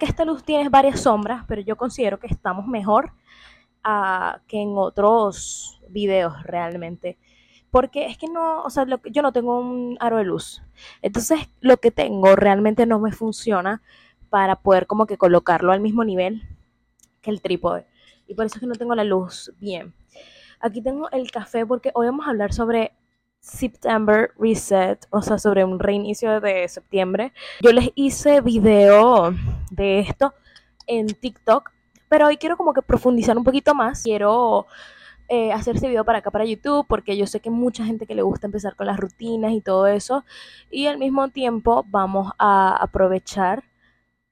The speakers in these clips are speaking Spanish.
que esta luz tiene varias sombras, pero yo considero que estamos mejor uh, que en otros videos realmente. Porque es que no, o sea, yo no tengo un aro de luz. Entonces lo que tengo realmente no me funciona para poder como que colocarlo al mismo nivel que el trípode. Y por eso es que no tengo la luz bien. Aquí tengo el café porque hoy vamos a hablar sobre September Reset, o sea, sobre un reinicio de septiembre. Yo les hice video de esto en TikTok, pero hoy quiero como que profundizar un poquito más. Quiero eh, hacer este video para acá, para YouTube, porque yo sé que mucha gente que le gusta empezar con las rutinas y todo eso. Y al mismo tiempo vamos a aprovechar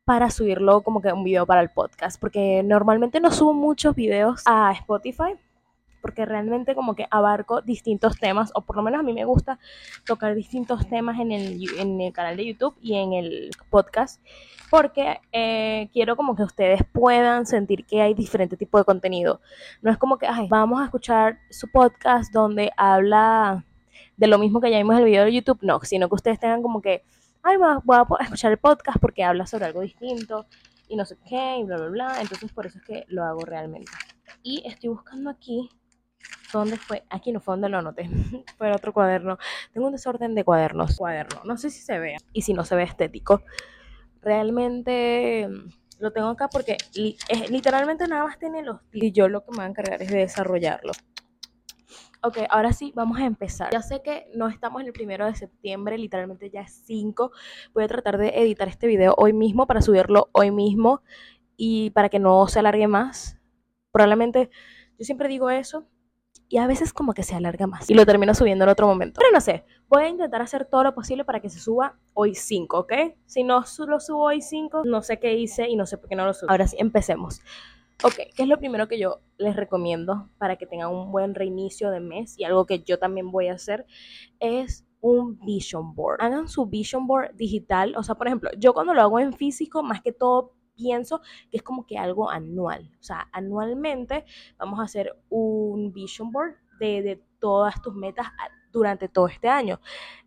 para subirlo como que un video para el podcast, porque normalmente no subo muchos videos a Spotify porque realmente como que abarco distintos temas, o por lo menos a mí me gusta tocar distintos temas en el, en el canal de YouTube y en el podcast, porque eh, quiero como que ustedes puedan sentir que hay diferente tipo de contenido. No es como que, ay, vamos a escuchar su podcast donde habla de lo mismo que ya vimos en el video de YouTube, no, sino que ustedes tengan como que, ay, voy a escuchar el podcast porque habla sobre algo distinto y no sé qué, y bla, bla, bla. Entonces por eso es que lo hago realmente. Y estoy buscando aquí ¿Dónde fue? Aquí no fue donde lo anoté. fue otro cuaderno. Tengo un desorden de cuadernos. Cuaderno. No sé si se ve. Y si no se ve estético. Realmente mm, lo tengo acá porque literalmente nada más tiene los y yo lo que me voy a encargar es de desarrollarlo. Ok, ahora sí, vamos a empezar. Ya sé que no estamos en el primero de septiembre, literalmente ya es 5. Voy a tratar de editar este video hoy mismo para subirlo hoy mismo y para que no se alargue más. Probablemente, yo siempre digo eso, y a veces como que se alarga más y lo termino subiendo en otro momento. Pero no sé, voy a intentar hacer todo lo posible para que se suba hoy 5, ¿ok? Si no lo subo hoy 5, no sé qué hice y no sé por qué no lo subo. Ahora sí, empecemos. Ok, ¿qué es lo primero que yo les recomiendo para que tengan un buen reinicio de mes? Y algo que yo también voy a hacer es un vision board. Hagan su vision board digital. O sea, por ejemplo, yo cuando lo hago en físico, más que todo pienso que es como que algo anual. O sea, anualmente vamos a hacer un vision board de, todas tus metas durante todo este año.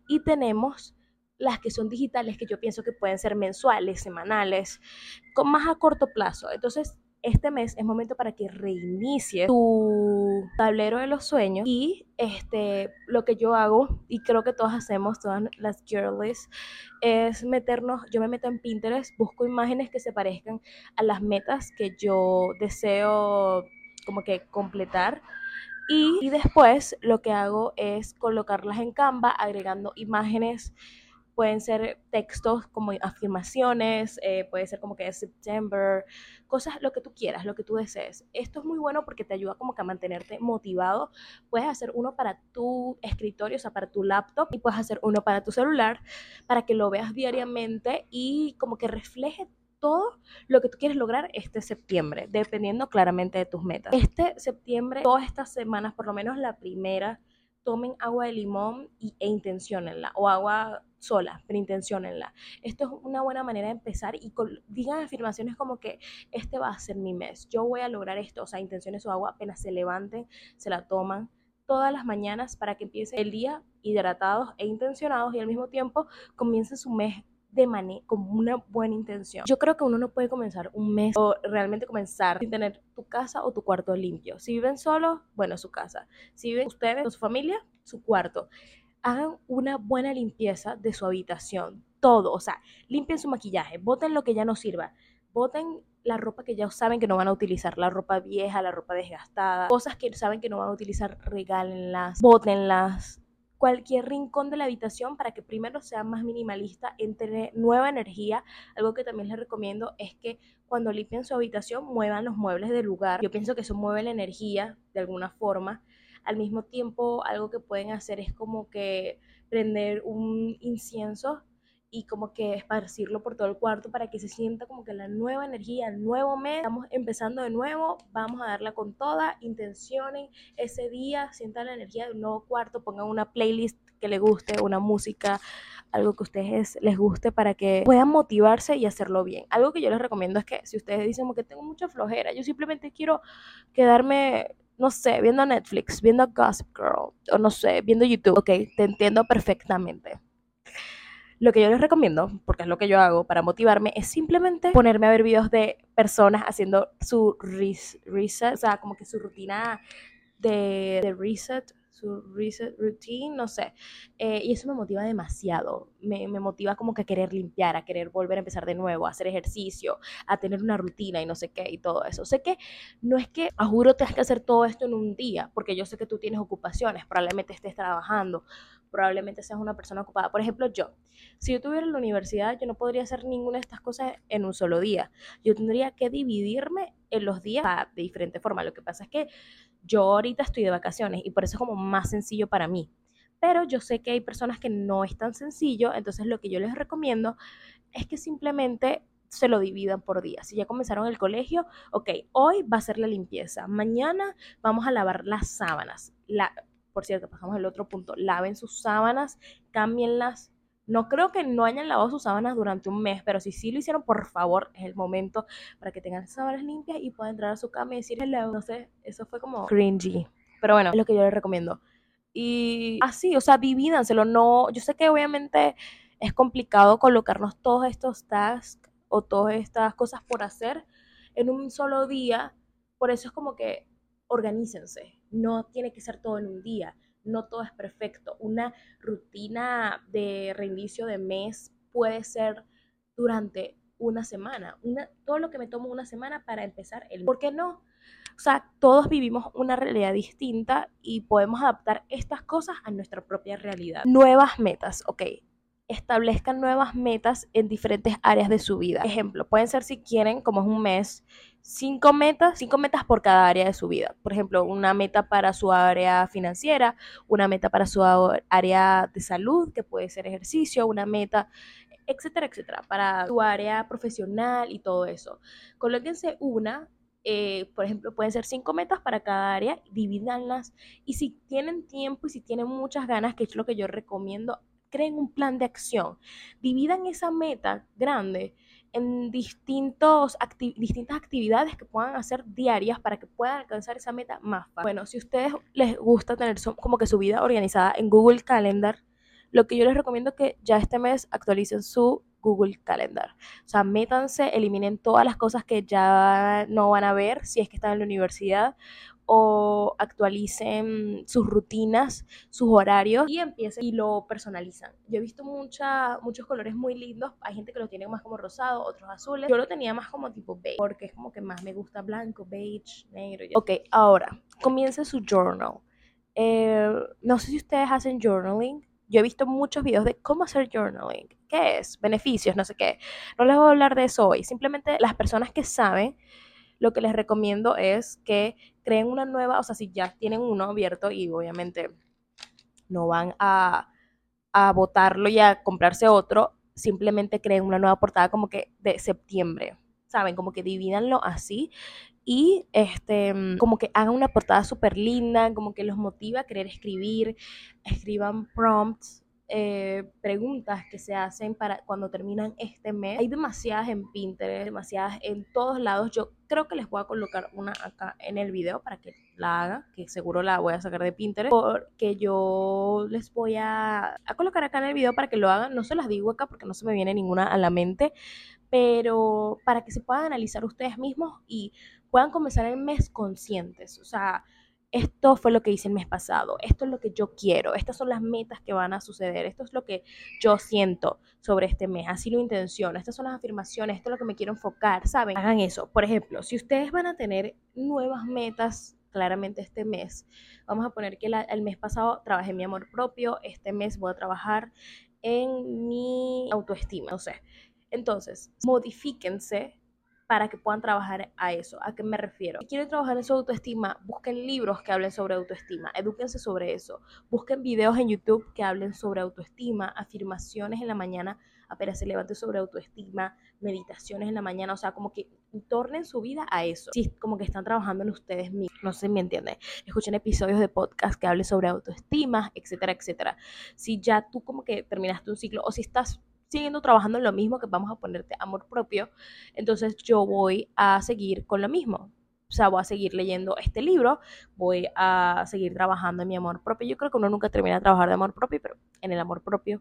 Y tenemos las que son digitales, que yo pienso que pueden ser mensuales, semanales, con más a corto plazo. Entonces, este mes es momento para que reinicies tu tablero de los sueños y este lo que yo hago y creo que todas hacemos todas las girlies es meternos yo me meto en Pinterest busco imágenes que se parezcan a las metas que yo deseo como que completar y, y después lo que hago es colocarlas en Canva agregando imágenes pueden ser textos como afirmaciones, eh, puede ser como que es September, cosas, lo que tú quieras, lo que tú desees. Esto es muy bueno porque te ayuda como que a mantenerte motivado. Puedes hacer uno para tu escritorio, o sea, para tu laptop, y puedes hacer uno para tu celular, para que lo veas diariamente y como que refleje todo lo que tú quieres lograr este septiembre, dependiendo claramente de tus metas. Este septiembre, todas estas semanas, por lo menos la primera, tomen agua de limón y, e intencionenla, o agua sola, pero intencionenla. Esto es una buena manera de empezar y digan afirmaciones como que este va a ser mi mes, yo voy a lograr esto, o sea, intenciones su agua apenas se levanten, se la toman todas las mañanas para que empiece el día hidratados e intencionados y al mismo tiempo comiencen su mes de manera con una buena intención. Yo creo que uno no puede comenzar un mes o realmente comenzar sin tener tu casa o tu cuarto limpio. Si viven solos, bueno, su casa. Si viven ustedes o su familia, su cuarto. Hagan una buena limpieza de su habitación, todo, o sea, limpien su maquillaje, boten lo que ya no sirva, boten la ropa que ya saben que no van a utilizar, la ropa vieja, la ropa desgastada, cosas que saben que no van a utilizar, regálenlas, bótenlas, cualquier rincón de la habitación para que primero sea más minimalista, entre nueva energía. Algo que también les recomiendo es que cuando limpien su habitación muevan los muebles del lugar. Yo pienso que eso mueve la energía de alguna forma. Al mismo tiempo, algo que pueden hacer es como que prender un incienso y como que esparcirlo por todo el cuarto para que se sienta como que la nueva energía, el nuevo mes, estamos empezando de nuevo, vamos a darla con toda, intencionen ese día, sientan la energía del nuevo cuarto, pongan una playlist que les guste, una música, algo que a ustedes les guste para que puedan motivarse y hacerlo bien. Algo que yo les recomiendo es que si ustedes dicen que tengo mucha flojera, yo simplemente quiero quedarme no sé, viendo Netflix, viendo Gossip Girl, o no sé, viendo YouTube, ok, te entiendo perfectamente lo que yo les recomiendo, porque es lo que yo hago para motivarme, es simplemente ponerme a ver videos de personas haciendo su reset, o sea, como que su rutina de, de reset su reset routine, no sé. Eh, y eso me motiva demasiado. Me, me, motiva como que a querer limpiar, a querer volver a empezar de nuevo, a hacer ejercicio, a tener una rutina y no sé qué y todo eso. Sé que no es que, a juro, tengas que hacer todo esto en un día, porque yo sé que tú tienes ocupaciones, probablemente estés trabajando, probablemente seas una persona ocupada. Por ejemplo, yo, si yo tuviera la universidad, yo no podría hacer ninguna de estas cosas en un solo día. Yo tendría que dividirme en los días de diferente forma. Lo que pasa es que yo ahorita estoy de vacaciones y por eso es como más sencillo para mí. Pero yo sé que hay personas que no es tan sencillo, entonces lo que yo les recomiendo es que simplemente se lo dividan por días. Si ya comenzaron el colegio, ok, hoy va a ser la limpieza, mañana vamos a lavar las sábanas. Por cierto, pasamos al otro punto, laven sus sábanas, cámbienlas no creo que no hayan lavado sus sábanas durante un mes, pero si sí lo hicieron, por favor, es el momento para que tengan sábanas limpias y puedan entrar a su cama y decir hello. No sé, eso fue como cringy. Pero bueno, es lo que yo les recomiendo. Y así, o sea, divídanselo. No, yo sé que obviamente es complicado colocarnos todos estos tasks o todas estas cosas por hacer en un solo día. Por eso es como que organícense. No tiene que ser todo en un día no todo es perfecto. Una rutina de reinicio de mes puede ser durante una semana, una, todo lo que me tomo una semana para empezar el... ¿Por qué no? O sea, todos vivimos una realidad distinta y podemos adaptar estas cosas a nuestra propia realidad. Nuevas metas, ok establezcan nuevas metas en diferentes áreas de su vida. Ejemplo, pueden ser si quieren, como es un mes, cinco metas, cinco metas por cada área de su vida. Por ejemplo, una meta para su área financiera, una meta para su área de salud, que puede ser ejercicio, una meta, etcétera, etcétera, para su área profesional y todo eso. Colóquense una eh, por ejemplo, pueden ser cinco metas para cada área, divídanlas y si tienen tiempo y si tienen muchas ganas, que es lo que yo recomiendo, creen un plan de acción, dividan esa meta grande en distintos distintas actividades que puedan hacer diarias para que puedan alcanzar esa meta más fácil. Bueno, si a ustedes les gusta tener como que su vida organizada en Google Calendar, lo que yo les recomiendo es que ya este mes actualicen su Google Calendar. O sea, métanse, eliminen todas las cosas que ya no van a ver si es que están en la universidad o actualicen sus rutinas, sus horarios y empiecen y lo personalizan. Yo he visto mucha, muchos colores muy lindos, hay gente que lo tiene más como rosado, otros azules. Yo lo tenía más como tipo beige, porque es como que más me gusta blanco, beige, negro. Ok, ahora, comience su journal. Eh, no sé si ustedes hacen journaling. Yo he visto muchos videos de cómo hacer journaling. ¿Qué es? Beneficios, no sé qué. No les voy a hablar de eso hoy. Simplemente las personas que saben lo que les recomiendo es que creen una nueva, o sea, si ya tienen uno abierto y obviamente no van a, a votarlo y a comprarse otro, simplemente creen una nueva portada como que de septiembre, ¿saben? Como que divídanlo así y este, como que hagan una portada súper linda, como que los motiva a querer escribir, escriban prompts eh, preguntas que se hacen para cuando terminan este mes. Hay demasiadas en Pinterest, demasiadas en todos lados. Yo creo que les voy a colocar una acá en el video para que la haga, que seguro la voy a sacar de Pinterest, porque yo les voy a, a colocar acá en el video para que lo hagan. No se las digo acá porque no se me viene ninguna a la mente, pero para que se puedan analizar ustedes mismos y puedan comenzar el mes conscientes. O sea, esto fue lo que hice el mes pasado, esto es lo que yo quiero, estas son las metas que van a suceder, esto es lo que yo siento sobre este mes, así lo intenciono, estas son las afirmaciones, esto es lo que me quiero enfocar, ¿saben? Hagan eso. Por ejemplo, si ustedes van a tener nuevas metas claramente este mes, vamos a poner que el mes pasado trabajé mi amor propio, este mes voy a trabajar en mi autoestima, no sé. Entonces, modifíquense para que puedan trabajar a eso. ¿A qué me refiero? Si quieren trabajar en su autoestima, busquen libros que hablen sobre autoestima, edúquense sobre eso, busquen videos en YouTube que hablen sobre autoestima, afirmaciones en la mañana apenas se levante sobre autoestima, meditaciones en la mañana, o sea, como que tornen su vida a eso. Si como que están trabajando en ustedes mismos, no sé si me entienden. Escuchen episodios de podcast que hablen sobre autoestima, etcétera, etcétera. Si ya tú como que terminaste un ciclo o si estás siguiendo trabajando en lo mismo, que vamos a ponerte amor propio, entonces yo voy a seguir con lo mismo. o sea, voy a seguir leyendo este libro, voy a seguir trabajando en mi amor propio. Yo creo que uno nunca termina de trabajar de amor propio, pero en el amor propio.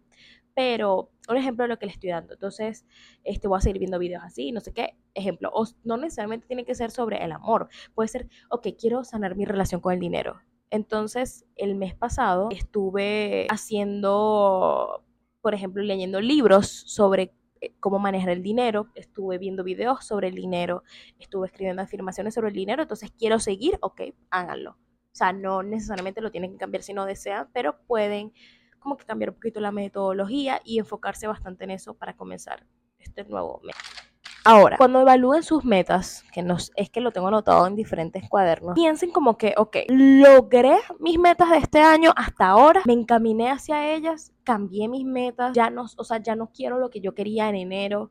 Pero un ejemplo de lo que le estoy dando. Entonces, este, voy a seguir viendo videos así, no sé qué. Ejemplo, o no necesariamente tiene que ser sobre el amor. Puede ser, ok, quiero sanar mi relación con el dinero. Entonces, el mes pasado estuve haciendo, por ejemplo, leyendo libros sobre eh, cómo manejar el dinero, estuve viendo videos sobre el dinero, estuve escribiendo afirmaciones sobre el dinero, entonces quiero seguir, ok, háganlo. O sea, no necesariamente lo tienen que cambiar si no desean, pero pueden como que cambiar un poquito la metodología y enfocarse bastante en eso para comenzar este nuevo mes. Ahora, cuando evalúen sus metas, que nos, es que lo tengo anotado en diferentes cuadernos, piensen como que, ok, logré mis metas de este año hasta ahora, me encaminé hacia ellas, cambié mis metas, ya no, o sea, ya no quiero lo que yo quería en enero,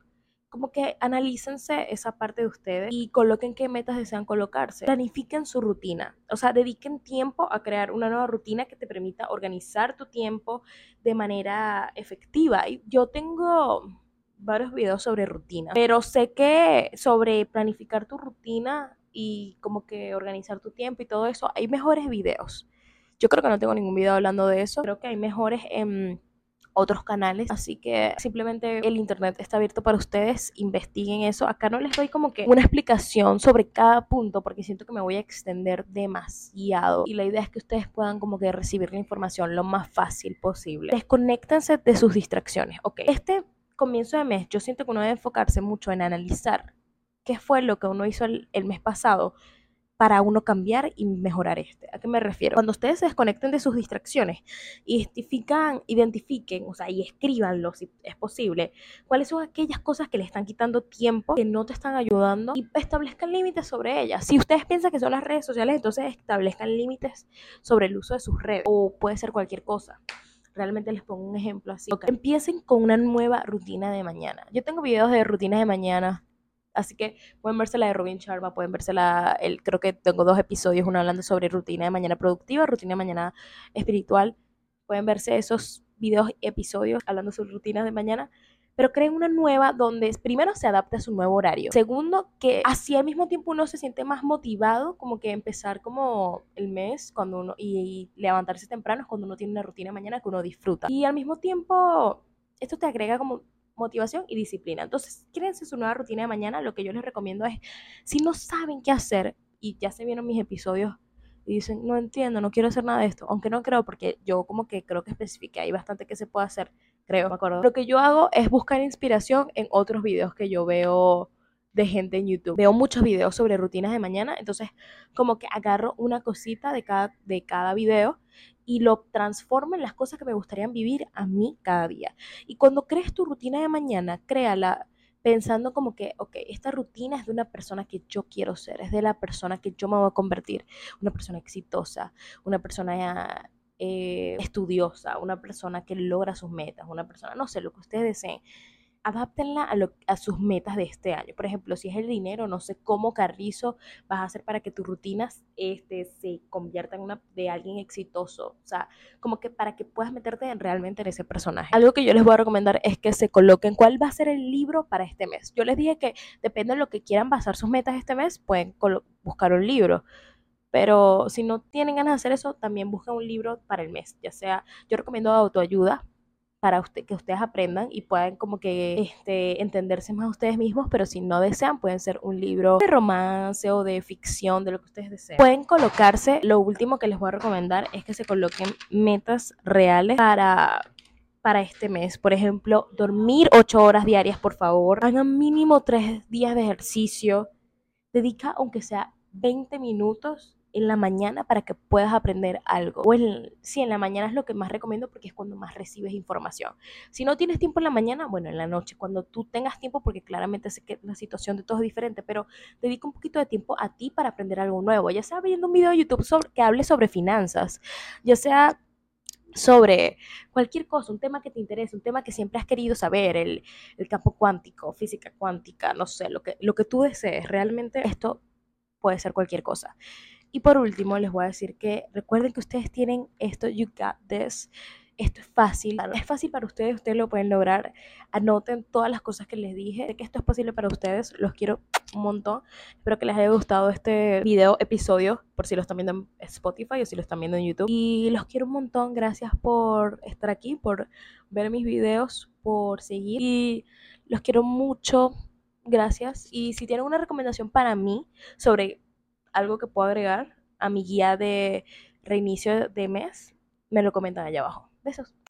como que analícense esa parte de ustedes y coloquen qué metas desean colocarse. Planifiquen su rutina, o sea, dediquen tiempo a crear una nueva rutina que te permita organizar tu tiempo de manera efectiva. Y yo tengo varios videos sobre rutina, pero sé que sobre planificar tu rutina y como que organizar tu tiempo y todo eso, hay mejores videos. Yo creo que no tengo ningún video hablando de eso, creo que hay mejores en otros canales, así que simplemente el internet está abierto para ustedes, investiguen eso. Acá no les doy como que una explicación sobre cada punto porque siento que me voy a extender demasiado y la idea es que ustedes puedan como que recibir la información lo más fácil posible. Desconéctense de sus distracciones, ¿ok? Este comienzo de mes, yo siento que uno debe enfocarse mucho en analizar qué fue lo que uno hizo el, mes pasado para uno cambiar y mejorar este. ¿A qué me refiero? Cuando ustedes se desconecten de sus distracciones, identifican, identifiquen, o sea, y escríbanlo si es posible, cuáles son aquellas cosas que le están quitando tiempo, que no te están ayudando y establezcan límites sobre ellas. Si ustedes piensan que son las redes sociales, entonces establezcan límites sobre el uso de sus redes o puede ser cualquier cosa realmente les pongo un ejemplo así. Empiecen con una nueva rutina de mañana. Yo tengo videos de rutinas de mañana, así que pueden verse la de Robin Sharma, pueden verse la, el, creo que tengo dos episodios, uno hablando sobre rutina de mañana productiva, rutina de mañana espiritual. Pueden verse esos videos, episodios hablando sobre rutinas de mañana pero creen una nueva donde primero se adapte a su nuevo horario. Segundo, que así al mismo tiempo uno se siente más motivado, como que empezar como el mes cuando uno y, levantarse temprano es cuando uno tiene una rutina mañana que uno disfruta. Y al mismo tiempo, esto te agrega como motivación y disciplina. Entonces, créense su nueva rutina de mañana. Lo que yo les recomiendo es, si no saben qué hacer, y ya se vieron mis episodios y dicen, no entiendo, no quiero hacer nada de esto, aunque no creo, porque yo como que creo que especifique, hay bastante que se puede hacer, creo, me acuerdo. Lo que yo hago es buscar inspiración en otros videos que yo veo de gente en YouTube. Veo muchos videos sobre rutinas de mañana, entonces como que agarro una cosita de cada, de cada video y lo transformo en las cosas que me gustaría vivir a mí cada día. Y cuando crees tu rutina de mañana, créala pensando como que, ok, esta rutina es de una persona que yo quiero ser, es de la persona que yo me voy a convertir, una persona exitosa, una persona eh, estudiosa, una persona que logra sus metas, una persona, no sé, lo que ustedes deseen adáptenla a, a, sus metas de este año. Por ejemplo, si es el dinero, no sé cómo carrizo vas a hacer para que tus rutinas este, se conviertan en una de alguien exitoso. O sea, como que para que puedas meterte en, realmente en ese personaje. Algo que yo les voy a recomendar es que se coloquen cuál va a ser el libro para este mes. Yo les dije que depende de lo que quieran basar sus metas este mes, pueden buscar un libro. Pero si no tienen ganas de hacer eso, también busquen un libro para el mes. Ya sea, yo recomiendo autoayuda, para usted, que ustedes aprendan y puedan como que este, entenderse más a ustedes mismos, pero si no desean, pueden ser un libro de romance o de ficción, de lo que ustedes deseen. Pueden colocarse, lo último que les voy a recomendar es que se coloquen metas reales para para este mes. Por ejemplo, dormir ocho horas diarias, por favor. Hagan mínimo tres días de ejercicio. Dedica, aunque sea 20 minutos en la mañana para que puedas aprender algo. O en, sí, en la mañana es lo que más recomiendo porque es cuando más recibes información. Si no tienes tiempo en la mañana, bueno, en la noche, cuando tú tengas tiempo, porque claramente sé que la situación de todos es diferente, pero dedica un poquito de tiempo a ti para aprender algo nuevo, ya sea viendo un video de YouTube que hable sobre finanzas, ya sea sobre cualquier cosa, un tema que te interese, un tema que siempre has querido saber, el, el campo cuántico, física cuántica, no sé, lo que, lo que tú desees, realmente esto puede ser cualquier cosa. Y por último, les voy a decir que recuerden que ustedes tienen esto, You Got This. esto es fácil, es fácil para ustedes, ustedes lo pueden lograr. Anoten todas las cosas que les dije, sé que esto es posible para ustedes, los quiero un montón. Espero que les haya gustado este video, episodio, por si lo están viendo en Spotify o si lo están viendo en YouTube. Y los quiero un montón, gracias por estar aquí, por ver mis videos, por seguir. Y los quiero mucho, gracias. Y si tienen una recomendación para mí sobre algo que puedo agregar a mi guía de reinicio de mes, me lo comentan allá abajo. Besos.